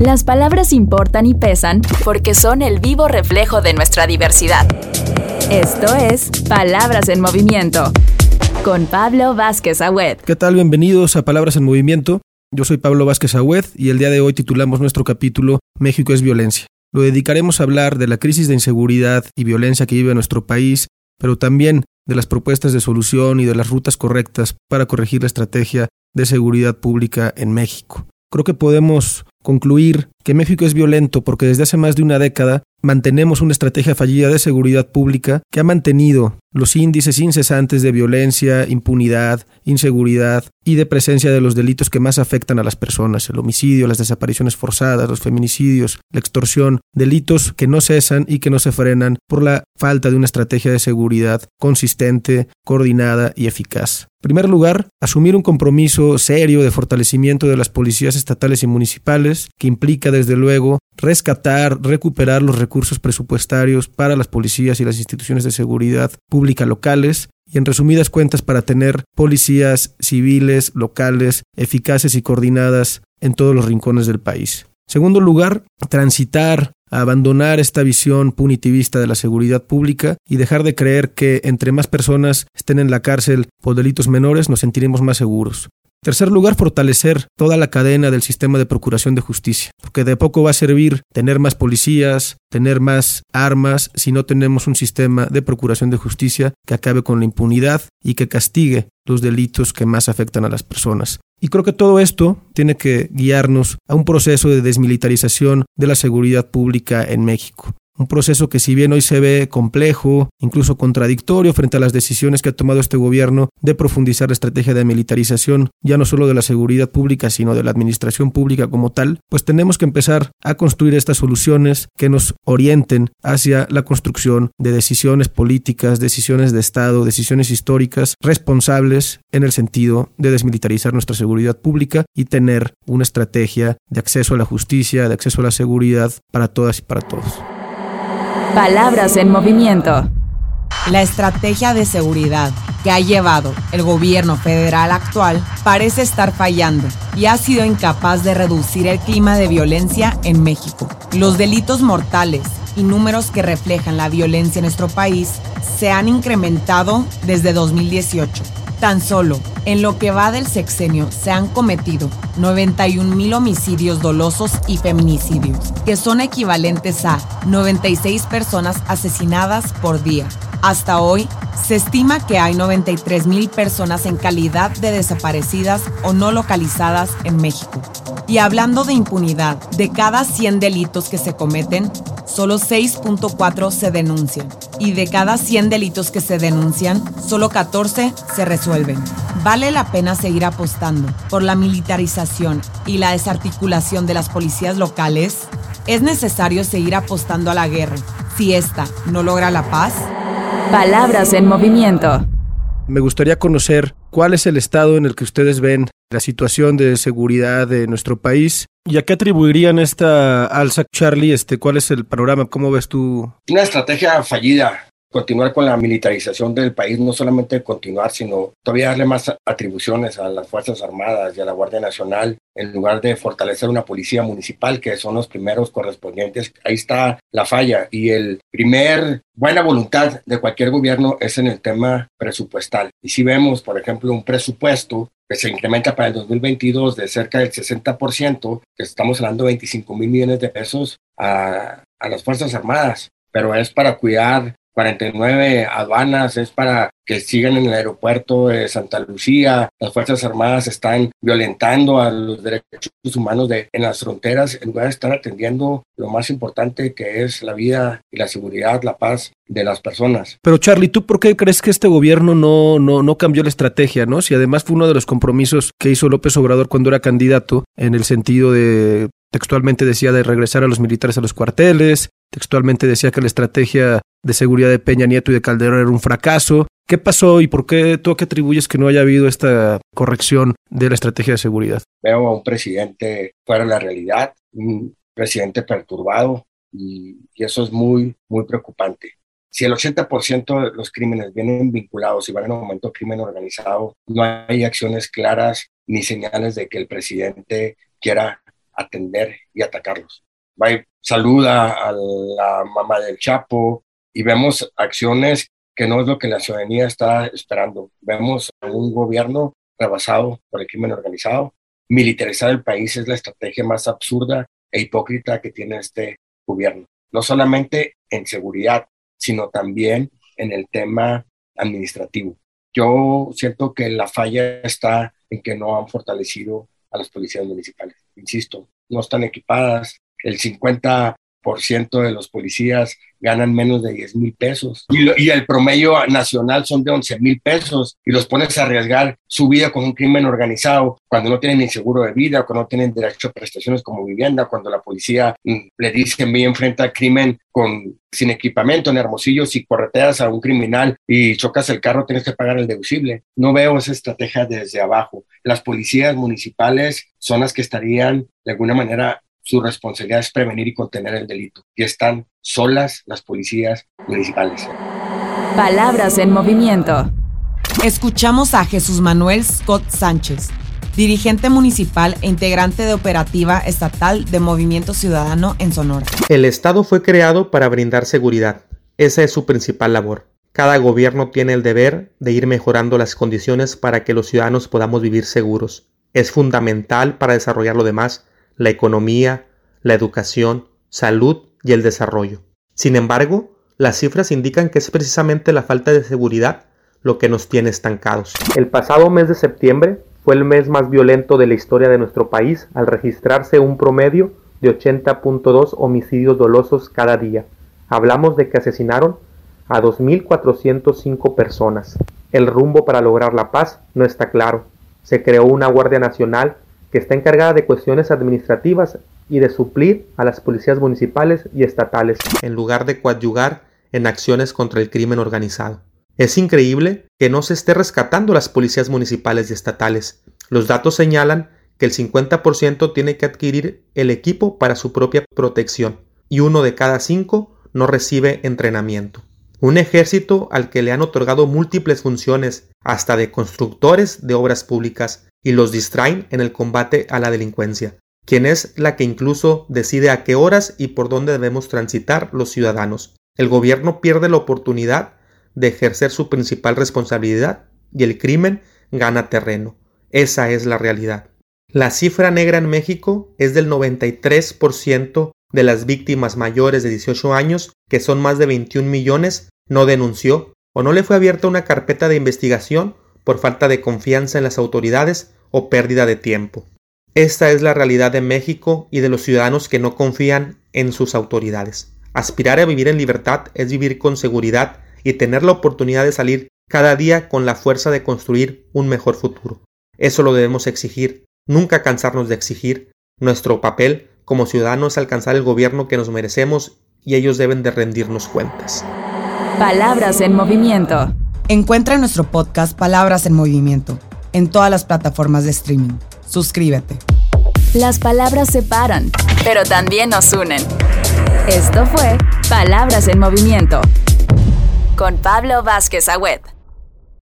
Las palabras importan y pesan porque son el vivo reflejo de nuestra diversidad. Esto es Palabras en Movimiento con Pablo Vázquez Agüed. ¿Qué tal? Bienvenidos a Palabras en Movimiento. Yo soy Pablo Vázquez Agüed y el día de hoy titulamos nuestro capítulo México es violencia. Lo dedicaremos a hablar de la crisis de inseguridad y violencia que vive nuestro país, pero también de las propuestas de solución y de las rutas correctas para corregir la estrategia de seguridad pública en México. Creo que podemos concluir que México es violento porque desde hace más de una década mantenemos una estrategia fallida de seguridad pública que ha mantenido los índices incesantes de violencia, impunidad, inseguridad y de presencia de los delitos que más afectan a las personas, el homicidio, las desapariciones forzadas, los feminicidios, la extorsión, delitos que no cesan y que no se frenan por la falta de una estrategia de seguridad consistente, coordinada y eficaz. En primer lugar, asumir un compromiso serio de fortalecimiento de las policías estatales y municipales, que implica desde luego rescatar, recuperar los recursos presupuestarios para las policías y las instituciones de seguridad pública locales, y en resumidas cuentas para tener policías civiles, locales, eficaces y coordinadas en todos los rincones del país. Segundo lugar, transitar abandonar esta visión punitivista de la seguridad pública y dejar de creer que entre más personas estén en la cárcel por delitos menores nos sentiremos más seguros. Tercer lugar, fortalecer toda la cadena del sistema de procuración de justicia, porque de poco va a servir tener más policías, tener más armas, si no tenemos un sistema de procuración de justicia que acabe con la impunidad y que castigue los delitos que más afectan a las personas. Y creo que todo esto tiene que guiarnos a un proceso de desmilitarización de la seguridad pública en México. Un proceso que si bien hoy se ve complejo, incluso contradictorio frente a las decisiones que ha tomado este gobierno de profundizar la estrategia de militarización, ya no solo de la seguridad pública, sino de la administración pública como tal, pues tenemos que empezar a construir estas soluciones que nos orienten hacia la construcción de decisiones políticas, decisiones de Estado, decisiones históricas responsables en el sentido de desmilitarizar nuestra seguridad pública y tener una estrategia de acceso a la justicia, de acceso a la seguridad para todas y para todos. Palabras en movimiento. La estrategia de seguridad que ha llevado el gobierno federal actual parece estar fallando y ha sido incapaz de reducir el clima de violencia en México. Los delitos mortales y números que reflejan la violencia en nuestro país se han incrementado desde 2018 Tan solo en lo que va del sexenio se han cometido 91 mil homicidios dolosos y feminicidios, que son equivalentes a 96 personas asesinadas por día. Hasta hoy, se estima que hay 93 mil personas en calidad de desaparecidas o no localizadas en México. Y hablando de impunidad, de cada 100 delitos que se cometen, solo 6.4 se denuncian. Y de cada 100 delitos que se denuncian, solo 14 se resuelven. Vale la pena seguir apostando por la militarización y la desarticulación de las policías locales. Es necesario seguir apostando a la guerra si esta no logra la paz. Palabras en movimiento. Me gustaría conocer cuál es el estado en el que ustedes ven la situación de seguridad de nuestro país. ¿Y a qué atribuirían esta alza, Charlie? Este, ¿Cuál es el panorama? ¿Cómo ves tú? Una estrategia fallida continuar con la militarización del país, no solamente continuar, sino todavía darle más atribuciones a las Fuerzas Armadas y a la Guardia Nacional, en lugar de fortalecer una policía municipal, que son los primeros correspondientes. Ahí está la falla. Y el primer buena voluntad de cualquier gobierno es en el tema presupuestal. Y si vemos, por ejemplo, un presupuesto que se incrementa para el 2022 de cerca del 60%, que estamos hablando de 25 mil millones de pesos a, a las Fuerzas Armadas, pero es para cuidar 49 aduanas, es para que sigan en el aeropuerto de Santa Lucía. Las Fuerzas Armadas están violentando a los derechos humanos de, en las fronteras en lugar de estar atendiendo lo más importante que es la vida y la seguridad, la paz de las personas. Pero Charlie, ¿tú por qué crees que este gobierno no, no, no cambió la estrategia, no? Si además fue uno de los compromisos que hizo López Obrador cuando era candidato, en el sentido de textualmente decía de regresar a los militares a los cuarteles, textualmente decía que la estrategia de seguridad de Peña Nieto y de Calderón era un fracaso. ¿Qué pasó y por qué tú qué atribuyes que no haya habido esta corrección de la estrategia de seguridad? Veo a un presidente fuera de la realidad, un presidente perturbado y, eso es muy, muy preocupante. Si el 80% de los crímenes vienen vinculados y van en aumento crimen organizado, no hay acciones claras ni señales de que el presidente quiera atender y atacarlos. Va saluda a la mamá del Chapo y vemos acciones que no es lo que la ciudadanía está esperando. Vemos un gobierno rebasado por el crimen organizado. Militarizar el país es la estrategia más absurda e hipócrita que tiene este gobierno. No solamente en seguridad, sino también en el tema administrativo. Yo siento que la falla está en que no han fortalecido a las policías municipales. Insisto, no están equipadas. El 50 ciento de los policías ganan menos de 10 mil pesos y, el promedio nacional son de 11 mil pesos y los pones a arriesgar su vida con un crimen organizado cuando no tienen ni seguro de vida, cuando no tienen derecho a prestaciones como vivienda, cuando la policía mm, le dice me enfrenta al crimen con, sin equipamiento en Hermosillo, si correteas a un criminal y chocas el carro tienes que pagar el deducible. No veo esa estrategia desde abajo. Las policías municipales son las que estarían de alguna manera su responsabilidad es prevenir y contener el delito. Y están solas las policías municipales. Palabras en movimiento. Escuchamos a Jesús Manuel Scott Sánchez, dirigente municipal e integrante de operativa estatal de Movimiento Ciudadano en Sonora. El Estado fue creado para brindar seguridad. Esa es su principal labor. Cada gobierno tiene el deber de ir mejorando las condiciones para que los ciudadanos podamos vivir seguros. Es fundamental para desarrollar lo demás la economía, la educación, salud y el desarrollo. Sin embargo, las cifras indican que es precisamente la falta de seguridad lo que nos tiene estancados. El pasado mes de septiembre fue el mes más violento de la historia de nuestro país al registrarse un promedio de 80.2 homicidios dolosos cada día. Hablamos de que asesinaron a 2.405 personas. El rumbo para lograr la paz no está claro. Se creó una Guardia Nacional que está encargada de cuestiones administrativas y de suplir a las policías municipales y estatales, en lugar de coadyugar en acciones contra el crimen organizado. Es increíble que no se esté rescatando las policías municipales y estatales. Los datos señalan que el 50% tiene que adquirir el equipo para su propia protección y uno de cada cinco no recibe entrenamiento. Un ejército al que le han otorgado múltiples funciones, hasta de constructores de obras públicas, y los distraen en el combate a la delincuencia, quien es la que incluso decide a qué horas y por dónde debemos transitar los ciudadanos. El gobierno pierde la oportunidad de ejercer su principal responsabilidad y el crimen gana terreno. Esa es la realidad. La cifra negra en México es del 93% de las víctimas mayores de 18 años, que son más de 21 millones, no denunció o no le fue abierta una carpeta de investigación por falta de confianza en las autoridades o pérdida de tiempo. Esta es la realidad de México y de los ciudadanos que no confían en sus autoridades. Aspirar a vivir en libertad es vivir con seguridad y tener la oportunidad de salir cada día con la fuerza de construir un mejor futuro. Eso lo debemos exigir, nunca cansarnos de exigir. Nuestro papel como ciudadanos es alcanzar el gobierno que nos merecemos y ellos deben de rendirnos cuentas. Palabras en movimiento. Encuentra nuestro podcast Palabras en Movimiento en todas las plataformas de streaming. Suscríbete. Las palabras separan, pero también nos unen. Esto fue Palabras en Movimiento con Pablo Vázquez Agüed.